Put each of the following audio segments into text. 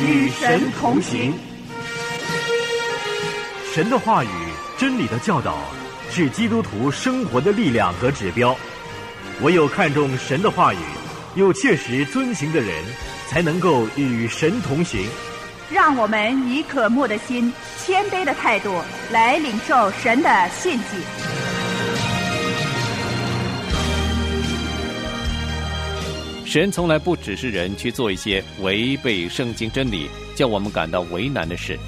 与神同行。神的话语、真理的教导，是基督徒生活的力量和指标。唯有看重神的话语，又切实遵行的人，才能够与神同行。让我们以渴慕的心、谦卑的态度来领受神的信息。神从来不只是人去做一些违背圣经真理、叫我们感到为难的事。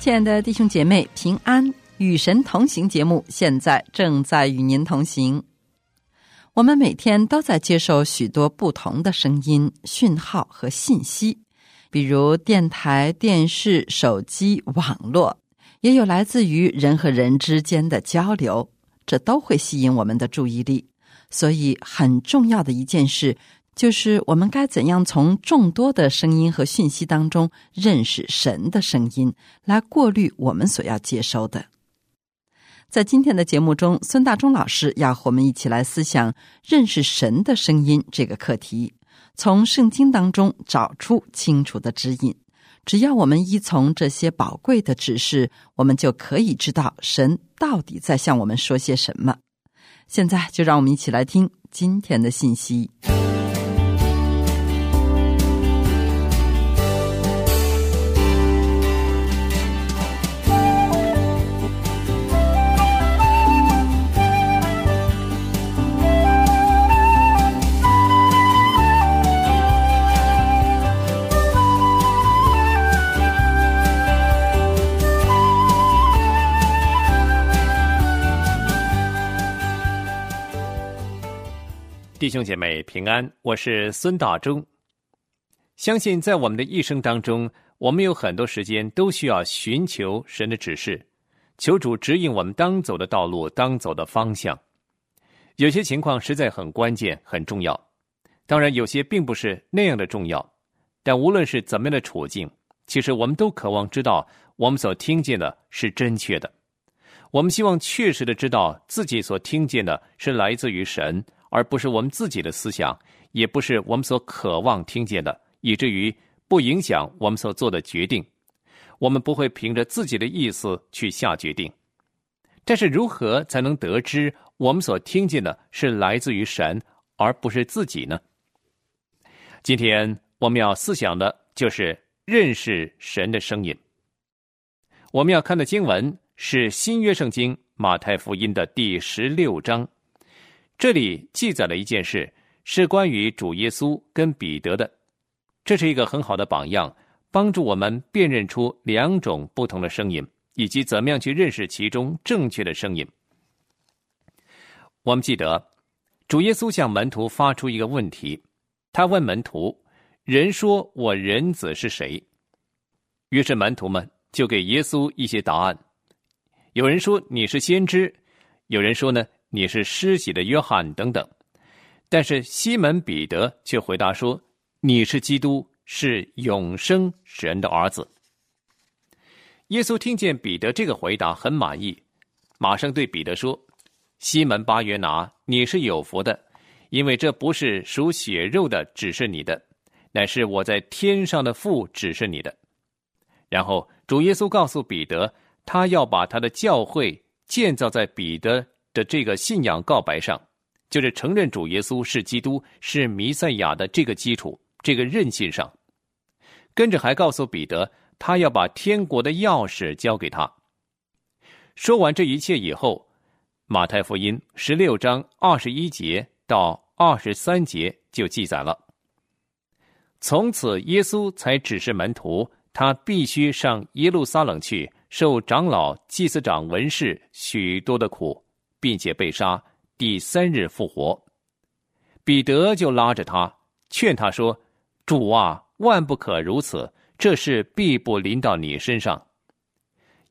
亲爱的弟兄姐妹，平安与神同行节目现在正在与您同行。我们每天都在接受许多不同的声音、讯号和信息，比如电台、电视、手机、网络，也有来自于人和人之间的交流，这都会吸引我们的注意力。所以，很重要的一件事。就是我们该怎样从众多的声音和讯息当中认识神的声音，来过滤我们所要接收的。在今天的节目中，孙大中老师要和我们一起来思想认识神的声音这个课题，从圣经当中找出清楚的指引。只要我们依从这些宝贵的指示，我们就可以知道神到底在向我们说些什么。现在就让我们一起来听今天的信息。姐妹平安，我是孙大中。相信在我们的一生当中，我们有很多时间都需要寻求神的指示，求主指引我们当走的道路、当走的方向。有些情况实在很关键、很重要，当然有些并不是那样的重要。但无论是怎么样的处境，其实我们都渴望知道我们所听见的是正确的。我们希望确实的知道自己所听见的是来自于神。而不是我们自己的思想，也不是我们所渴望听见的，以至于不影响我们所做的决定。我们不会凭着自己的意思去下决定。但是，如何才能得知我们所听见的是来自于神，而不是自己呢？今天我们要思想的就是认识神的声音。我们要看的经文是新约圣经马太福音的第十六章。这里记载了一件事，是关于主耶稣跟彼得的。这是一个很好的榜样，帮助我们辨认出两种不同的声音，以及怎么样去认识其中正确的声音。我们记得，主耶稣向门徒发出一个问题，他问门徒：“人说我人子是谁？”于是门徒们就给耶稣一些答案。有人说你是先知，有人说呢。你是施洗的约翰等等，但是西门彼得却回答说：“你是基督，是永生神的儿子。”耶稣听见彼得这个回答很满意，马上对彼得说：“西门巴约拿，你是有福的，因为这不是属血肉的指示你的，乃是我在天上的父指示你的。”然后主耶稣告诉彼得，他要把他的教会建造在彼得。的这个信仰告白上，就是承认主耶稣是基督、是弥赛亚的这个基础、这个韧性上，跟着还告诉彼得，他要把天国的钥匙交给他。说完这一切以后，马太福音十六章二十一节到二十三节就记载了。从此，耶稣才指示门徒，他必须上耶路撒冷去，受长老、祭司长、文士许多的苦。并且被杀，第三日复活。彼得就拉着他，劝他说：“主啊，万不可如此，这事必不临到你身上。”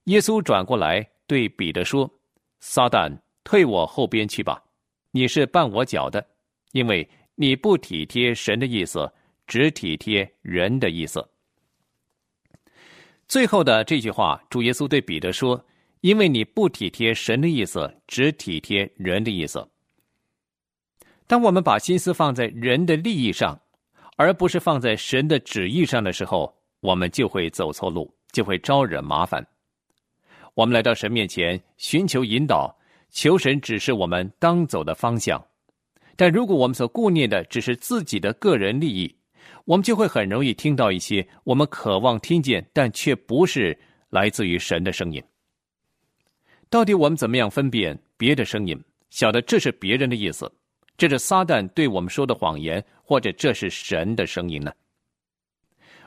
耶稣转过来对彼得说：“撒旦，退我后边去吧！你是绊我脚的，因为你不体贴神的意思，只体贴人的意思。”最后的这句话，主耶稣对彼得说：“因为你不体贴神的意思，只体贴人的意思。”当我们把心思放在人的利益上，而不是放在神的旨意上的时候，我们就会走错路，就会招惹麻烦。我们来到神面前寻求引导，求神指示我们当走的方向。但如果我们所顾念的只是自己的个人利益，我们就会很容易听到一些我们渴望听见但却不是来自于神的声音。到底我们怎么样分辨别的声音，晓得这是别人的意思，这是撒旦对我们说的谎言，或者这是神的声音呢？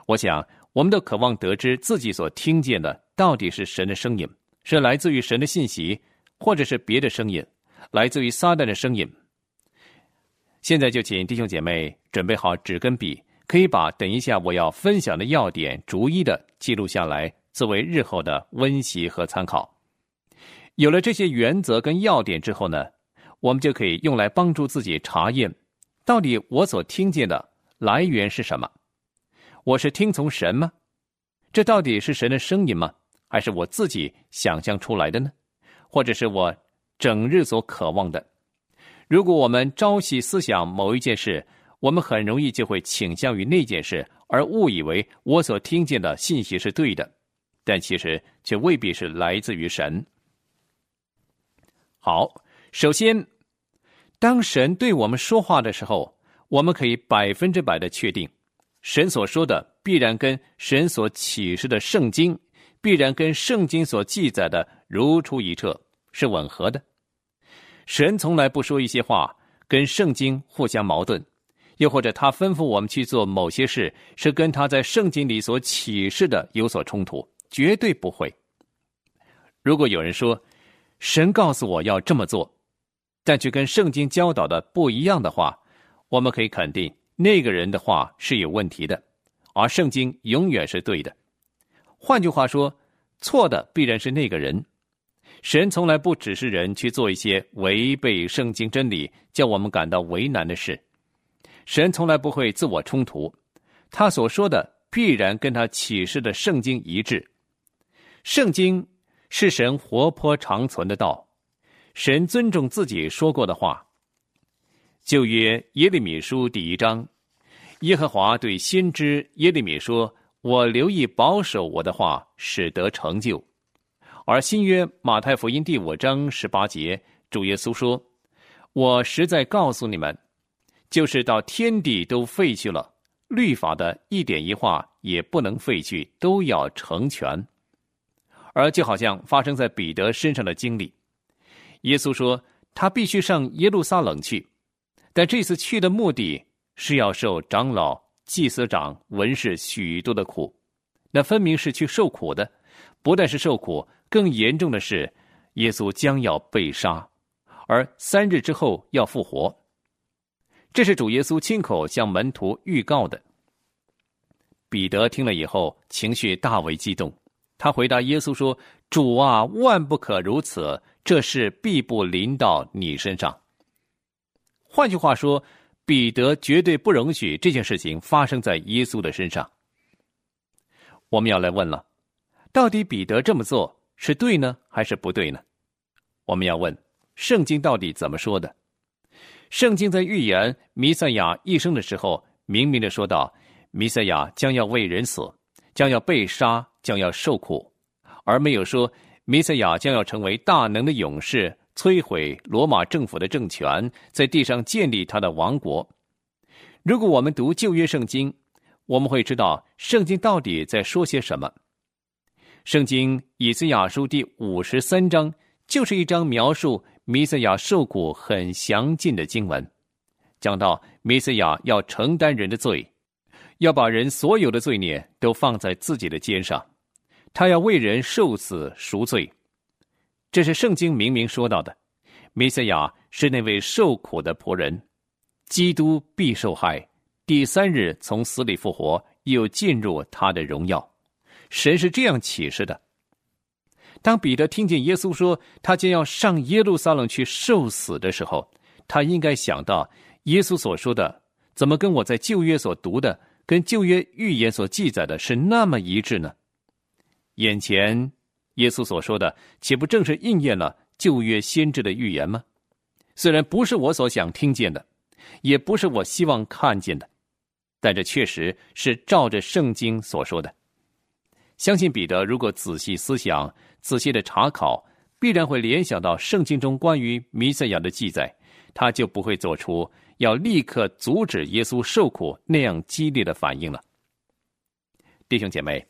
我想，我们都渴望得知自己所听见的到底是神的声音，是来自于神的信息，或者是别的声音，来自于撒旦的声音。现在就请弟兄姐妹准备好纸跟笔。可以把等一下我要分享的要点逐一的记录下来，作为日后的温习和参考。有了这些原则跟要点之后呢，我们就可以用来帮助自己查验，到底我所听见的来源是什么？我是听从神吗？这到底是神的声音吗？还是我自己想象出来的呢？或者是我整日所渴望的？如果我们朝夕思想某一件事，我们很容易就会倾向于那件事，而误以为我所听见的信息是对的，但其实却未必是来自于神。好，首先，当神对我们说话的时候，我们可以百分之百的确定，神所说的必然跟神所启示的圣经，必然跟圣经所记载的如出一辙，是吻合的。神从来不说一些话跟圣经互相矛盾。又或者他吩咐我们去做某些事，是跟他在圣经里所启示的有所冲突，绝对不会。如果有人说，神告诉我要这么做，但却跟圣经教导的不一样的话，我们可以肯定那个人的话是有问题的，而圣经永远是对的。换句话说，错的必然是那个人。神从来不指示人去做一些违背圣经真理、叫我们感到为难的事。神从来不会自我冲突，他所说的必然跟他启示的圣经一致。圣经是神活泼长存的道，神尊重自己说过的话。旧约耶利米书第一章，耶和华对先知耶利米说：“我留意保守我的话，使得成就。”而新约马太福音第五章十八节，主耶稣说：“我实在告诉你们。”就是到天地都废去了，律法的一点一画也不能废去，都要成全。而就好像发生在彼得身上的经历，耶稣说他必须上耶路撒冷去，但这次去的目的是要受长老、祭司长、文士许多的苦，那分明是去受苦的。不但是受苦，更严重的是，耶稣将要被杀，而三日之后要复活。这是主耶稣亲口向门徒预告的。彼得听了以后，情绪大为激动。他回答耶稣说：“主啊，万不可如此，这事必不临到你身上。”换句话说，彼得绝对不容许这件事情发生在耶稣的身上。我们要来问了：到底彼得这么做是对呢，还是不对呢？我们要问：圣经到底怎么说的？圣经在预言弥赛亚一生的时候，明明的说道：弥赛亚将要为人死，将要被杀，将要受苦，而没有说弥赛亚将要成为大能的勇士，摧毁罗马政府的政权，在地上建立他的王国。如果我们读旧约圣经，我们会知道圣经到底在说些什么。圣经以赛亚书第五十三章就是一章描述。弥赛亚受苦很详尽的经文，讲到弥赛亚要承担人的罪，要把人所有的罪孽都放在自己的肩上，他要为人受死赎罪。这是圣经明明说到的。弥赛亚是那位受苦的仆人，基督必受害，第三日从死里复活，又进入他的荣耀。神是这样启示的。当彼得听见耶稣说他将要上耶路撒冷去受死的时候，他应该想到耶稣所说的怎么跟我在旧约所读的、跟旧约预言所记载的是那么一致呢？眼前耶稣所说的，岂不正是应验了旧约先知的预言吗？虽然不是我所想听见的，也不是我希望看见的，但这确实是照着圣经所说的。相信彼得如果仔细思想、仔细的查考，必然会联想到圣经中关于弥赛亚的记载，他就不会做出要立刻阻止耶稣受苦那样激烈的反应了。弟兄姐妹，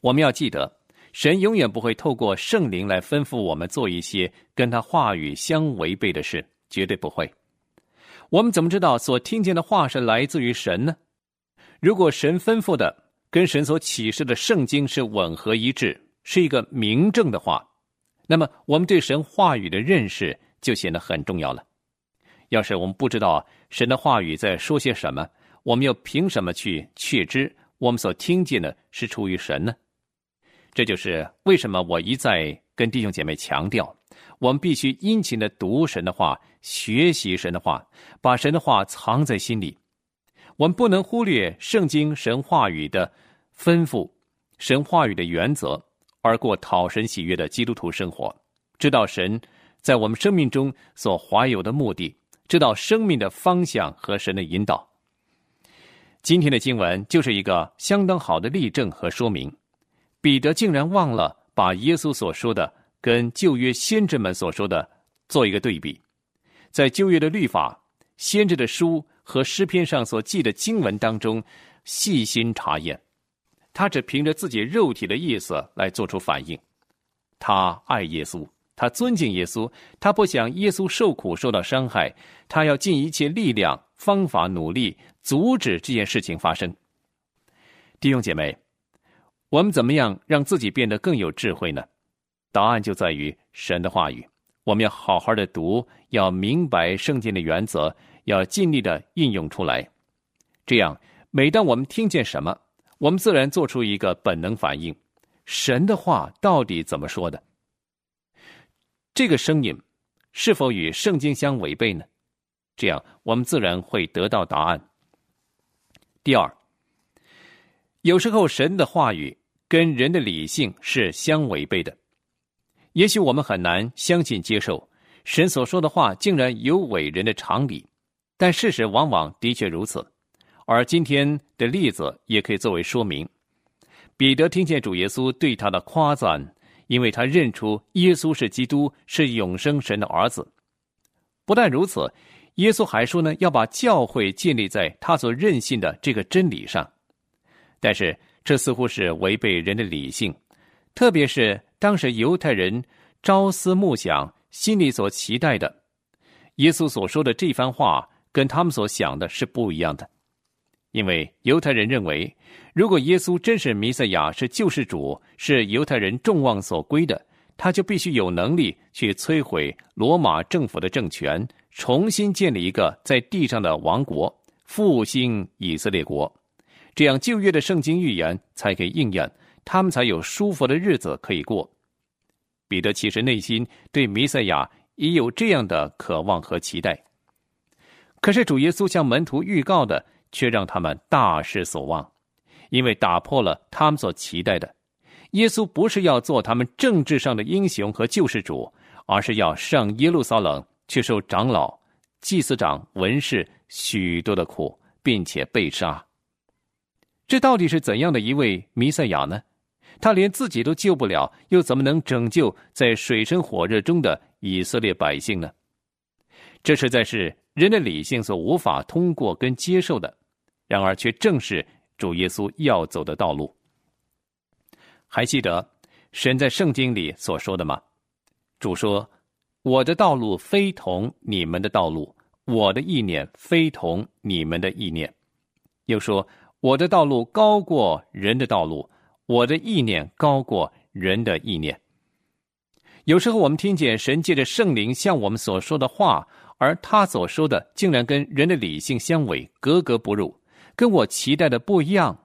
我们要记得，神永远不会透过圣灵来吩咐我们做一些跟他话语相违背的事，绝对不会。我们怎么知道所听见的话是来自于神呢？如果神吩咐的跟神所启示的圣经是吻合一致，是一个明证的话，那么我们对神话语的认识就显得很重要了。要是我们不知道神的话语在说些什么，我们又凭什么去确知我们所听见的是出于神呢？这就是为什么我一再跟弟兄姐妹强调，我们必须殷勤的读神的话，学习神的话，把神的话藏在心里。我们不能忽略圣经神话语的吩咐、神话语的原则，而过讨神喜悦的基督徒生活。知道神在我们生命中所怀有的目的，知道生命的方向和神的引导。今天的经文就是一个相当好的例证和说明。彼得竟然忘了把耶稣所说的跟旧约先知们所说的做一个对比，在旧约的律法、先知的书和诗篇上所记的经文当中细心查验，他只凭着自己肉体的意思来做出反应。他爱耶稣，他尊敬耶稣，他不想耶稣受苦受到伤害，他要尽一切力量、方法努力阻止这件事情发生。弟兄姐妹。我们怎么样让自己变得更有智慧呢？答案就在于神的话语。我们要好好的读，要明白圣经的原则，要尽力的应用出来。这样，每当我们听见什么，我们自然做出一个本能反应：神的话到底怎么说的？这个声音是否与圣经相违背呢？这样，我们自然会得到答案。第二。有时候，神的话语跟人的理性是相违背的。也许我们很难相信、接受神所说的话竟然有违人的常理，但事实往往的确如此。而今天的例子也可以作为说明。彼得听见主耶稣对他的夸赞，因为他认出耶稣是基督，是永生神的儿子。不但如此，耶稣还说呢，要把教会建立在他所任信的这个真理上。但是，这似乎是违背人的理性，特别是当时犹太人朝思暮想、心里所期待的，耶稣所说的这番话，跟他们所想的是不一样的。因为犹太人认为，如果耶稣真是弥赛亚，是救世主，是犹太人众望所归的，他就必须有能力去摧毁罗马政府的政权，重新建立一个在地上的王国，复兴以色列国。这样旧约的圣经预言才可以应验，他们才有舒服的日子可以过。彼得其实内心对弥赛亚也有这样的渴望和期待，可是主耶稣向门徒预告的却让他们大失所望，因为打破了他们所期待的。耶稣不是要做他们政治上的英雄和救世主，而是要上耶路撒冷去受长老、祭司长、文士许多的苦，并且被杀。这到底是怎样的一位弥赛亚呢？他连自己都救不了，又怎么能拯救在水深火热中的以色列百姓呢？这实在是人的理性所无法通过跟接受的。然而，却正是主耶稣要走的道路。还记得神在圣经里所说的吗？主说：“我的道路非同你们的道路，我的意念非同你们的意念。”又说。我的道路高过人的道路，我的意念高过人的意念。有时候我们听见神借着圣灵向我们所说的话，而他所说的竟然跟人的理性相违，格格不入，跟我期待的不一样。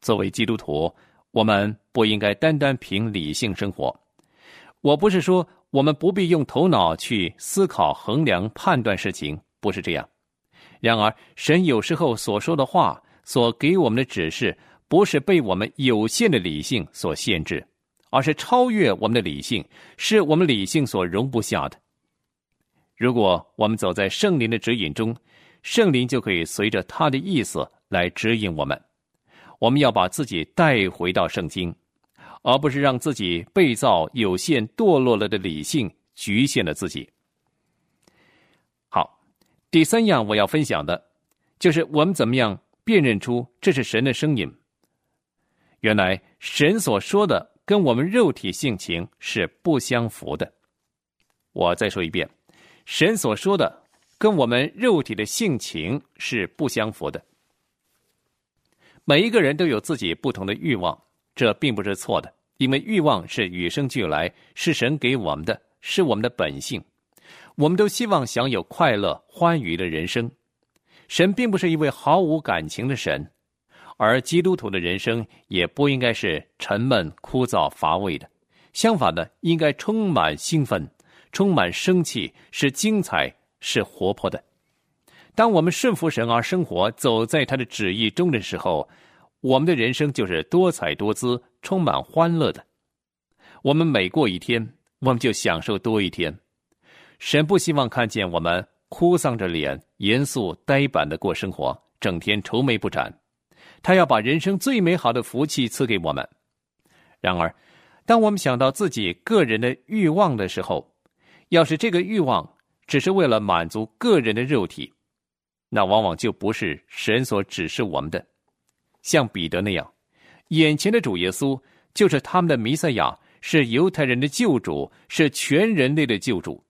作为基督徒，我们不应该单单凭理性生活。我不是说我们不必用头脑去思考、衡量、判断事情，不是这样。然而，神有时候所说的话。所给我们的指示，不是被我们有限的理性所限制，而是超越我们的理性，是我们理性所容不下的。如果我们走在圣灵的指引中，圣灵就可以随着他的意思来指引我们。我们要把自己带回到圣经，而不是让自己被造有限、堕落了的理性局限了自己。好，第三样我要分享的，就是我们怎么样辨认出这是神的声音。原来神所说的跟我们肉体性情是不相符的。我再说一遍，神所说的跟我们肉体的性情是不相符的。每一个人都有自己不同的欲望，这并不是错的，因为欲望是与生俱来，是神给我们的，是我们的本性。我们都希望享有快乐、欢愉的人生。神并不是一位毫无感情的神。而基督徒的人生也不应该是沉闷、枯燥、乏味的，相反的，应该充满兴奋、充满生气，是精彩、是活泼的。当我们顺服神而生活，走在他的旨意中的时候，我们的人生就是多彩多姿、充满欢乐的。我们每过一天，我们就享受多一天。神不希望看见我们哭丧着脸、严肃呆板的过生活，整天愁眉不展。他要把人生最美好的福气赐给我们。然而，当我们想到自己个人的欲望的时候，要是这个欲望只是为了满足个人的肉体，那往往就不是神所指示我们的。像彼得那样，眼前的主耶稣就是他们的弥赛亚，是犹太人的救主，是全人类的救主。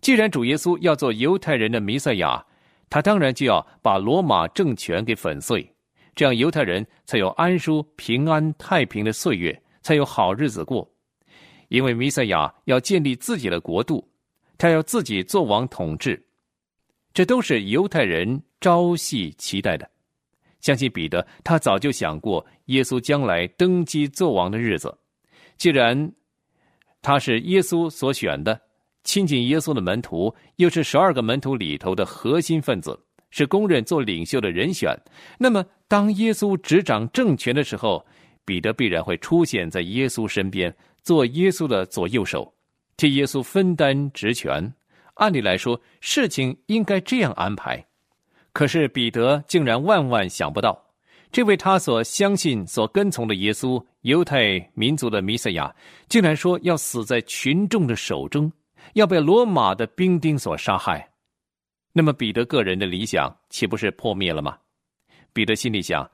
既然主耶稣要做犹太人的弥赛亚，他当然就要把罗马政权给粉碎。这样，犹太人才有安舒、平安、太平的岁月，才有好日子过。因为弥赛亚要建立自己的国度，他要自己做王统治，这都是犹太人朝夕期待的。相信彼得，他早就想过耶稣将来登基做王的日子。既然他是耶稣所选的，亲近耶稣的门徒，又是十二个门徒里头的核心分子。是公认做领袖的人选。那么，当耶稣执掌政权的时候，彼得必然会出现在耶稣身边，做耶稣的左右手，替耶稣分担职权。按理来说，事情应该这样安排。可是彼得竟然万万想不到，这位他所相信、所跟从的耶稣，犹太民族的弥赛亚，竟然说要死在群众的手中，要被罗马的兵丁所杀害。那么彼得个人的理想岂不是破灭了吗？彼得心里想：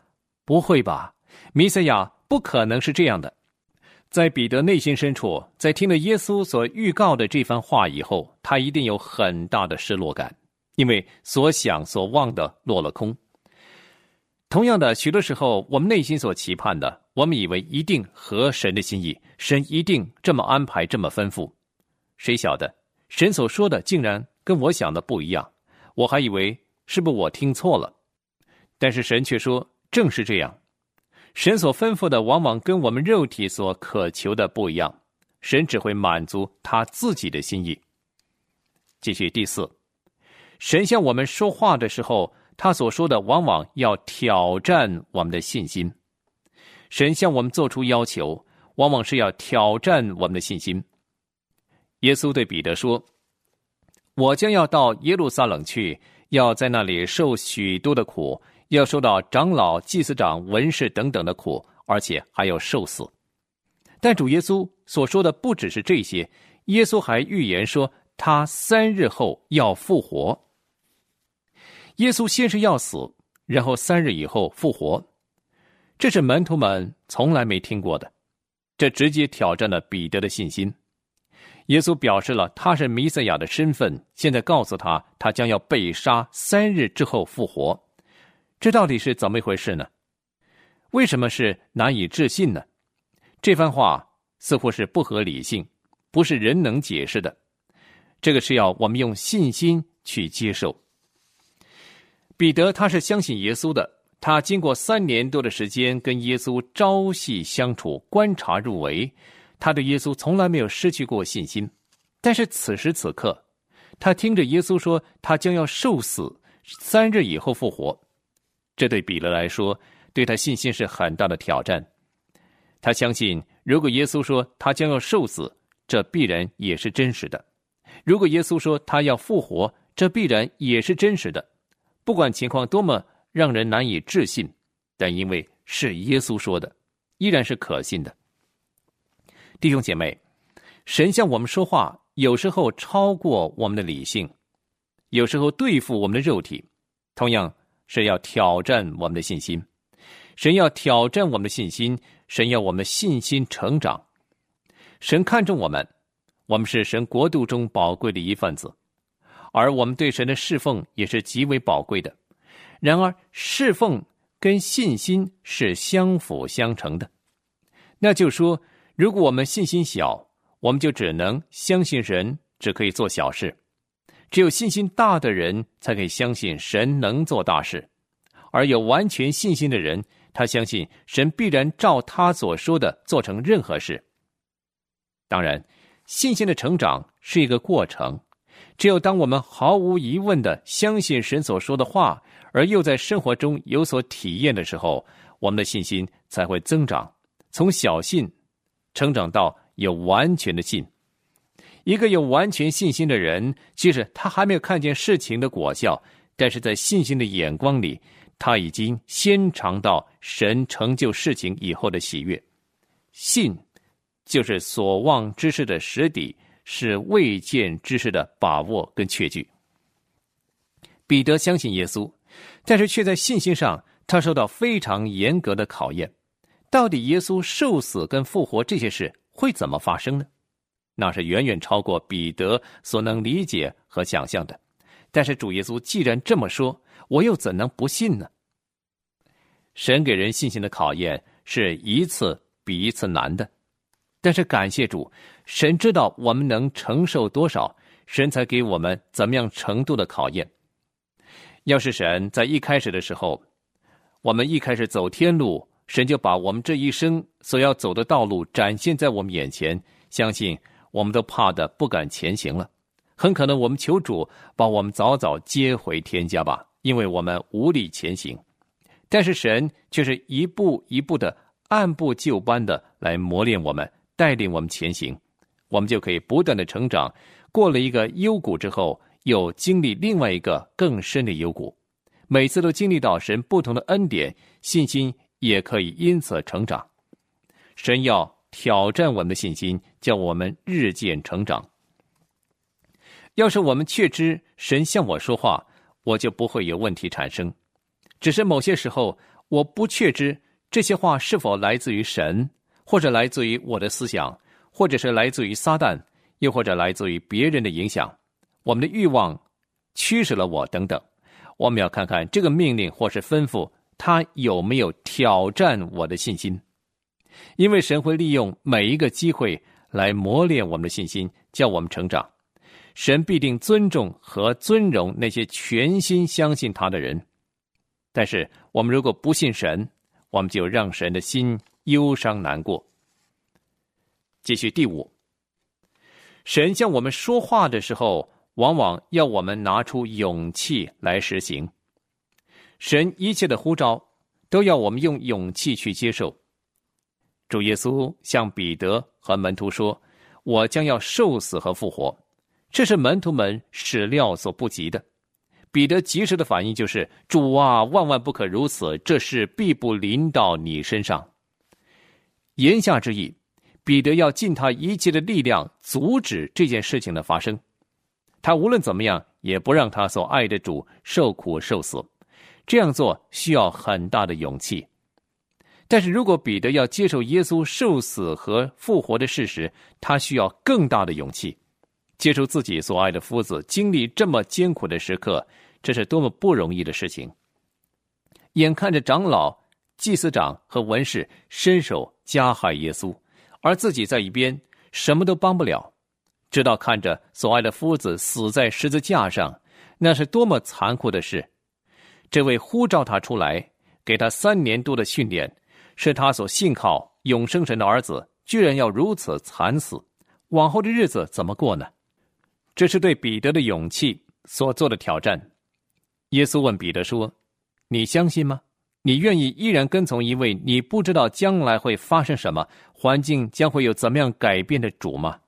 不会吧，弥赛亚不可能是这样的。在彼得内心深处，在听了耶稣所预告的这番话以后，他一定有很大的失落感，因为所想所望的落了空。同样的，许多时候我们内心所期盼的，我们以为一定合神的心意，神一定这么安排，这么吩咐。谁晓得，神所说的竟然跟我想的不一样。我还以为是不是我听错了，但是神却说正是这样。神所吩咐的往往跟我们肉体所渴求的不一样，神只会满足他自己的心意。继续第四，神向我们说话的时候，他所说的往往要挑战我们的信心。神向我们做出要求，往往是要挑战我们的信心。耶稣对彼得说。我将要到耶路撒冷去，要在那里受许多的苦，要受到长老、祭司长、文士等等的苦，而且还要受死。但主耶稣所说的不只是这些，耶稣还预言说他三日后要复活。耶稣先是要死，然后三日以后复活，这是门徒们从来没听过的，这直接挑战了彼得的信心。耶稣表示了他是弥赛亚的身份，现在告诉他，他将要被杀，三日之后复活。这到底是怎么一回事呢？为什么是难以置信呢？这番话似乎是不合理性，不是人能解释的。这个是要我们用信心去接受。彼得他是相信耶稣的，他经过三年多的时间跟耶稣朝夕相处，观察入微。他对耶稣从来没有失去过信心，但是此时此刻，他听着耶稣说他将要受死，三日以后复活，这对彼得来说，对他信心是很大的挑战。他相信，如果耶稣说他将要受死，这必然也是真实的；如果耶稣说他要复活，这必然也是真实的。不管情况多么让人难以置信，但因为是耶稣说的，依然是可信的。弟兄姐妹，神向我们说话，有时候超过我们的理性，有时候对付我们的肉体，同样是要挑战我们的信心。神要挑战我们的信心，神要我们信心成长。神看重我们，我们是神国度中宝贵的一份子，而我们对神的侍奉也是极为宝贵的。然而，侍奉跟信心是相辅相成的。那就说。如果我们信心小，我们就只能相信神只可以做小事；只有信心大的人才可以相信神能做大事。而有完全信心的人，他相信神必然照他所说的做成任何事。当然，信心的成长是一个过程。只有当我们毫无疑问的相信神所说的话，而又在生活中有所体验的时候，我们的信心才会增长，从小信。成长到有完全的信，一个有完全信心的人，即使他还没有看见事情的果效，但是在信心的眼光里，他已经先尝到神成就事情以后的喜悦。信就是所望之事的实底，是未见之事的把握跟确据。彼得相信耶稣，但是却在信心上，他受到非常严格的考验。到底耶稣受死跟复活这些事会怎么发生呢？那是远远超过彼得所能理解和想象的。但是主耶稣既然这么说，我又怎能不信呢？神给人信心的考验是一次比一次难的，但是感谢主，神知道我们能承受多少，神才给我们怎么样程度的考验。要是神在一开始的时候，我们一开始走天路。神就把我们这一生所要走的道路展现在我们眼前，相信我们都怕的不敢前行了。很可能我们求主把我们早早接回天家吧，因为我们无力前行。但是神却是一步一步的按部就班的来磨练我们，带领我们前行，我们就可以不断的成长。过了一个幽谷之后，又经历另外一个更深的幽谷，每次都经历到神不同的恩典，信心。也可以因此成长。神要挑战我们的信心，叫我们日渐成长。要是我们确知神向我说话，我就不会有问题产生。只是某些时候，我不确知这些话是否来自于神，或者来自于我的思想，或者是来自于撒旦，又或者来自于别人的影响。我们的欲望驱使了我等等。我们要看看这个命令或是吩咐。他有没有挑战我的信心？因为神会利用每一个机会来磨练我们的信心，叫我们成长。神必定尊重和尊荣那些全心相信他的人。但是我们如果不信神，我们就让神的心忧伤难过。继续第五，神向我们说话的时候，往往要我们拿出勇气来实行。神一切的呼召，都要我们用勇气去接受。主耶稣向彼得和门徒说：“我将要受死和复活。”这是门徒们始料所不及的。彼得及时的反应就是：“主啊，万万不可如此！这事必不临到你身上。”言下之意，彼得要尽他一切的力量阻止这件事情的发生。他无论怎么样，也不让他所爱的主受苦受死。这样做需要很大的勇气，但是如果彼得要接受耶稣受死和复活的事实，他需要更大的勇气，接受自己所爱的夫子经历这么艰苦的时刻，这是多么不容易的事情。眼看着长老、祭司长和文士伸手加害耶稣，而自己在一边什么都帮不了，直到看着所爱的夫子死在十字架上，那是多么残酷的事。这位呼召他出来，给他三年多的训练，是他所信靠永生神的儿子，居然要如此惨死，往后的日子怎么过呢？这是对彼得的勇气所做的挑战。耶稣问彼得说：“你相信吗？你愿意依然跟从一位你不知道将来会发生什么、环境将会有怎么样改变的主吗？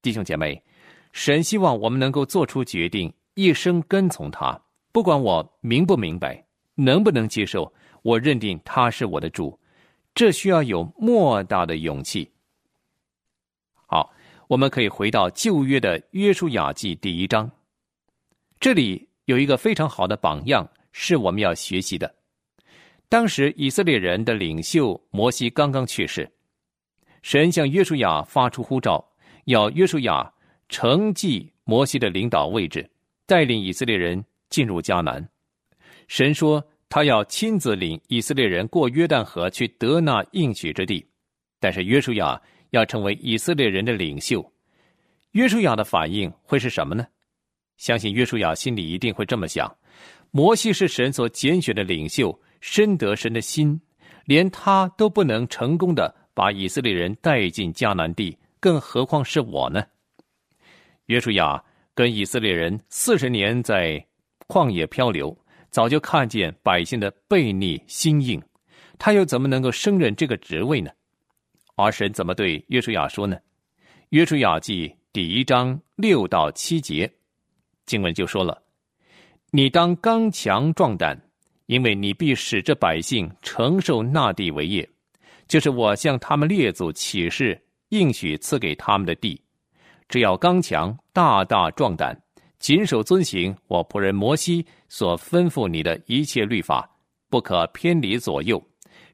弟兄姐妹，神希望我们能够做出决定，一生跟从他，不管我明不明白，能不能接受，我认定他是我的主，这需要有莫大的勇气。好，我们可以回到旧约的约书亚记第一章，这里有一个非常好的榜样，是我们要学习的。当时以色列人的领袖摩西刚刚去世，神向约书亚发出呼召。要约书亚承继摩西的领导位置，带领以色列人进入迦南。神说他要亲自领以色列人过约旦河去得那应许之地，但是约书亚要成为以色列人的领袖。约书亚的反应会是什么呢？相信约书亚心里一定会这么想：摩西是神所拣选的领袖，深得神的心，连他都不能成功的把以色列人带进迦南地。更何况是我呢？约书亚跟以色列人四十年在旷野漂流，早就看见百姓的背逆心硬，他又怎么能够胜任这个职位呢？而神怎么对约书亚说呢？约书亚记第一章六到七节经文就说了：“你当刚强壮胆，因为你必使这百姓承受那地为业，就是我向他们列祖起誓。”应许赐给他们的地，只要刚强、大大壮胆，谨守遵行我仆人摩西所吩咐你的一切律法，不可偏离左右，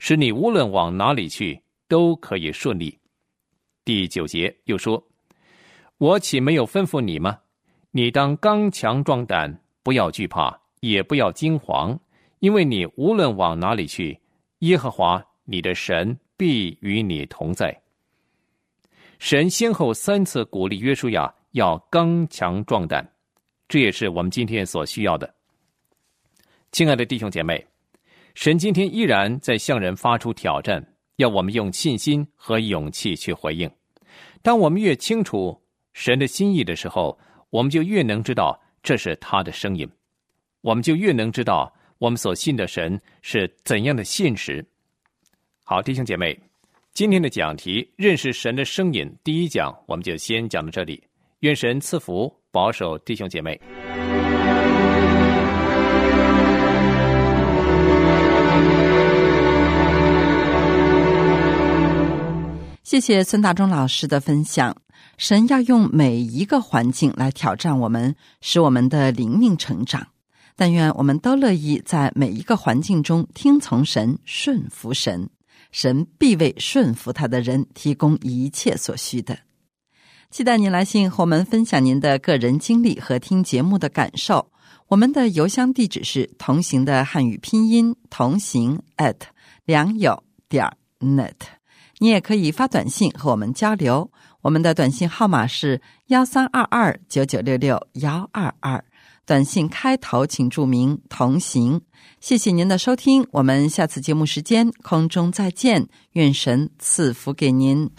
使你无论往哪里去都可以顺利。第九节又说：“我岂没有吩咐你吗？你当刚强壮胆，不要惧怕，也不要惊惶，因为你无论往哪里去，耶和华你的神必与你同在。”神先后三次鼓励约书亚要刚强壮胆，这也是我们今天所需要的。亲爱的弟兄姐妹，神今天依然在向人发出挑战，要我们用信心和勇气去回应。当我们越清楚神的心意的时候，我们就越能知道这是他的声音，我们就越能知道我们所信的神是怎样的现实。好，弟兄姐妹。今天的讲题认识神的声音，第一讲我们就先讲到这里。愿神赐福保守弟兄姐妹。谢谢孙大中老师的分享。神要用每一个环境来挑战我们，使我们的灵命成长。但愿我们都乐意在每一个环境中听从神，顺服神。神必为顺服他的人提供一切所需的。期待您来信和我们分享您的个人经历和听节目的感受。我们的邮箱地址是同行的汉语拼音同行 at 良友点 net。你也可以发短信和我们交流。我们的短信号码是幺三二二九九六六幺二二。短信开头请注明“同行”。谢谢您的收听，我们下次节目时间空中再见，愿神赐福给您。